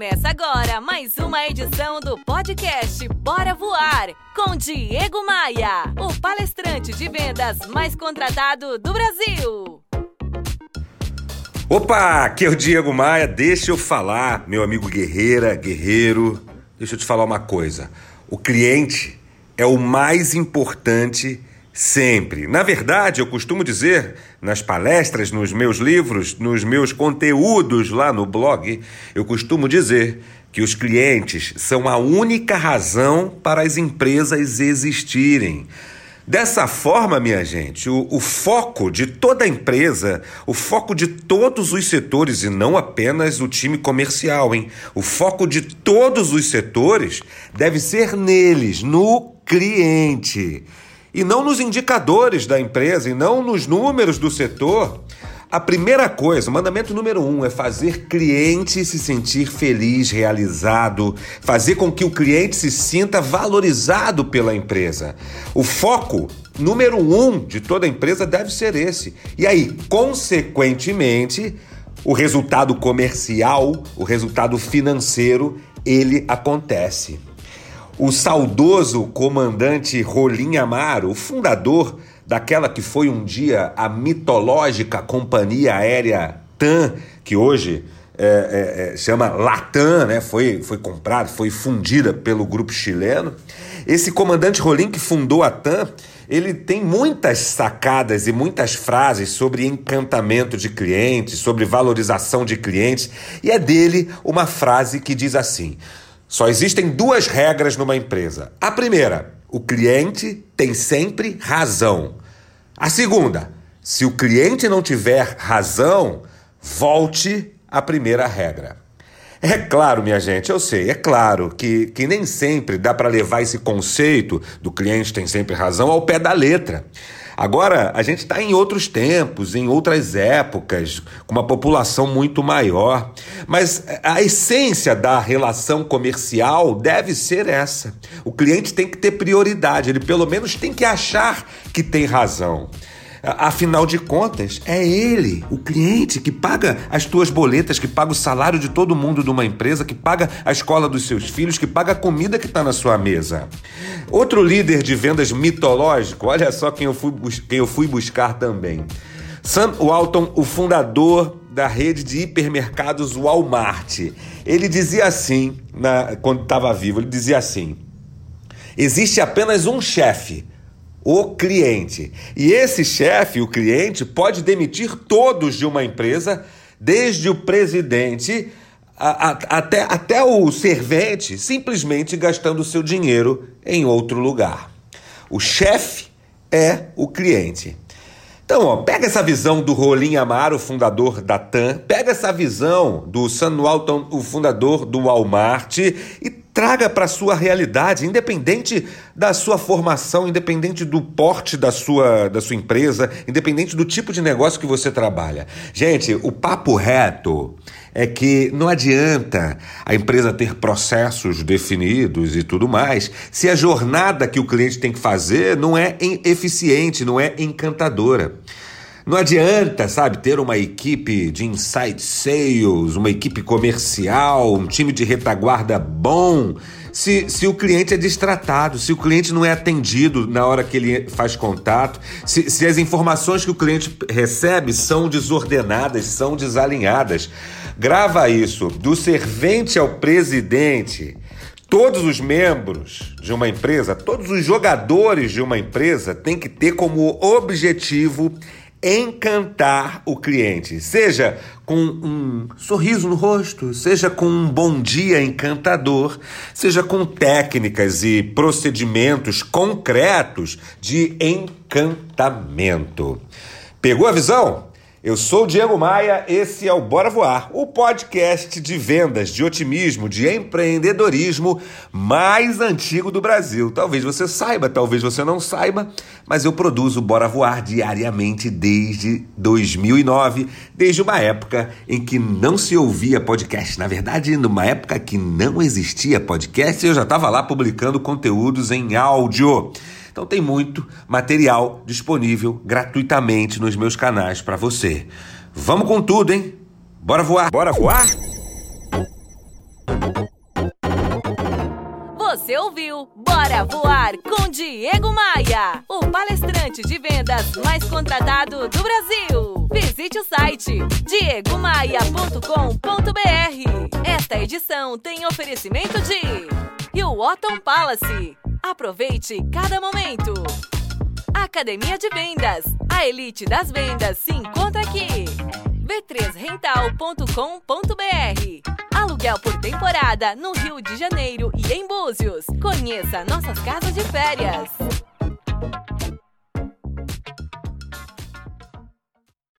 Começa agora mais uma edição do podcast Bora Voar com Diego Maia, o palestrante de vendas mais contratado do Brasil. Opa, aqui é o Diego Maia. Deixa eu falar, meu amigo guerreira, guerreiro. Deixa eu te falar uma coisa. O cliente é o mais importante Sempre. Na verdade, eu costumo dizer nas palestras, nos meus livros, nos meus conteúdos lá no blog, eu costumo dizer que os clientes são a única razão para as empresas existirem. Dessa forma, minha gente, o, o, foco de toda a empresa, o foco de todos os setores e não apenas o time comercial, hein? O foco de todos os setores deve ser neles, no cliente e não nos indicadores da empresa e não nos números do setor. A primeira coisa, o mandamento número um, é fazer cliente se sentir feliz, realizado, fazer com que o cliente se sinta valorizado pela empresa. O foco número um de toda empresa deve ser esse. E aí, consequentemente, o resultado comercial, o resultado financeiro, ele acontece. O saudoso comandante Rolim Amaro, o fundador daquela que foi um dia a mitológica companhia aérea TAM, que hoje é, é, é, chama Latam, né? foi, foi comprada, foi fundida pelo grupo chileno. Esse comandante Rolim que fundou a TAM, ele tem muitas sacadas e muitas frases sobre encantamento de clientes, sobre valorização de clientes, e é dele uma frase que diz assim: só existem duas regras numa empresa. A primeira, o cliente tem sempre razão. A segunda, se o cliente não tiver razão, volte à primeira regra. É claro, minha gente, eu sei, é claro que, que nem sempre dá para levar esse conceito do cliente tem sempre razão ao pé da letra. Agora, a gente está em outros tempos, em outras épocas, com uma população muito maior. Mas a essência da relação comercial deve ser essa. O cliente tem que ter prioridade, ele pelo menos tem que achar que tem razão. Afinal de contas, é ele, o cliente, que paga as tuas boletas, que paga o salário de todo mundo de uma empresa, que paga a escola dos seus filhos, que paga a comida que está na sua mesa. Outro líder de vendas mitológico, olha só quem eu fui, quem eu fui buscar também. Sam Walton, o fundador da rede de hipermercados Walmart. Ele dizia assim, na, quando estava vivo, ele dizia assim: existe apenas um chefe o cliente. E esse chefe, o cliente, pode demitir todos de uma empresa, desde o presidente a, a, até, até o servente, simplesmente gastando seu dinheiro em outro lugar. O chefe é o cliente. Então, ó, pega essa visão do Rolim Amaro, fundador da TAM, pega essa visão do Sam Walton, o fundador do Walmart, e traga para a sua realidade, independente da sua formação, independente do porte da sua, da sua empresa, independente do tipo de negócio que você trabalha. Gente, o papo reto é que não adianta a empresa ter processos definidos e tudo mais, se a jornada que o cliente tem que fazer não é eficiente, não é encantadora. Não adianta, sabe, ter uma equipe de inside sales, uma equipe comercial, um time de retaguarda bom, se, se o cliente é distratado, se o cliente não é atendido na hora que ele faz contato, se, se as informações que o cliente recebe são desordenadas, são desalinhadas. Grava isso, do servente ao presidente. Todos os membros de uma empresa, todos os jogadores de uma empresa têm que ter como objetivo encantar o cliente, seja com um sorriso no rosto, seja com um bom dia encantador, seja com técnicas e procedimentos concretos de encantamento. Pegou a visão? Eu sou o Diego Maia, esse é o Bora Voar, o podcast de vendas, de otimismo, de empreendedorismo mais antigo do Brasil. Talvez você saiba, talvez você não saiba, mas eu produzo Bora Voar diariamente desde 2009, desde uma época em que não se ouvia podcast. Na verdade, numa época que não existia podcast, eu já estava lá publicando conteúdos em áudio. Então tem muito material disponível gratuitamente nos meus canais para você. Vamos com tudo, hein? Bora voar? Bora voar? Você ouviu Bora Voar com Diego Maia, o palestrante de vendas mais contratado do Brasil. Visite o site diegomaia.com.br. Esta edição tem oferecimento de Hilton Palace. Aproveite cada momento. Academia de Vendas. A elite das vendas se encontra aqui. b3rental.com.br Aluguel por temporada no Rio de Janeiro e em Búzios. Conheça nossas casas de férias.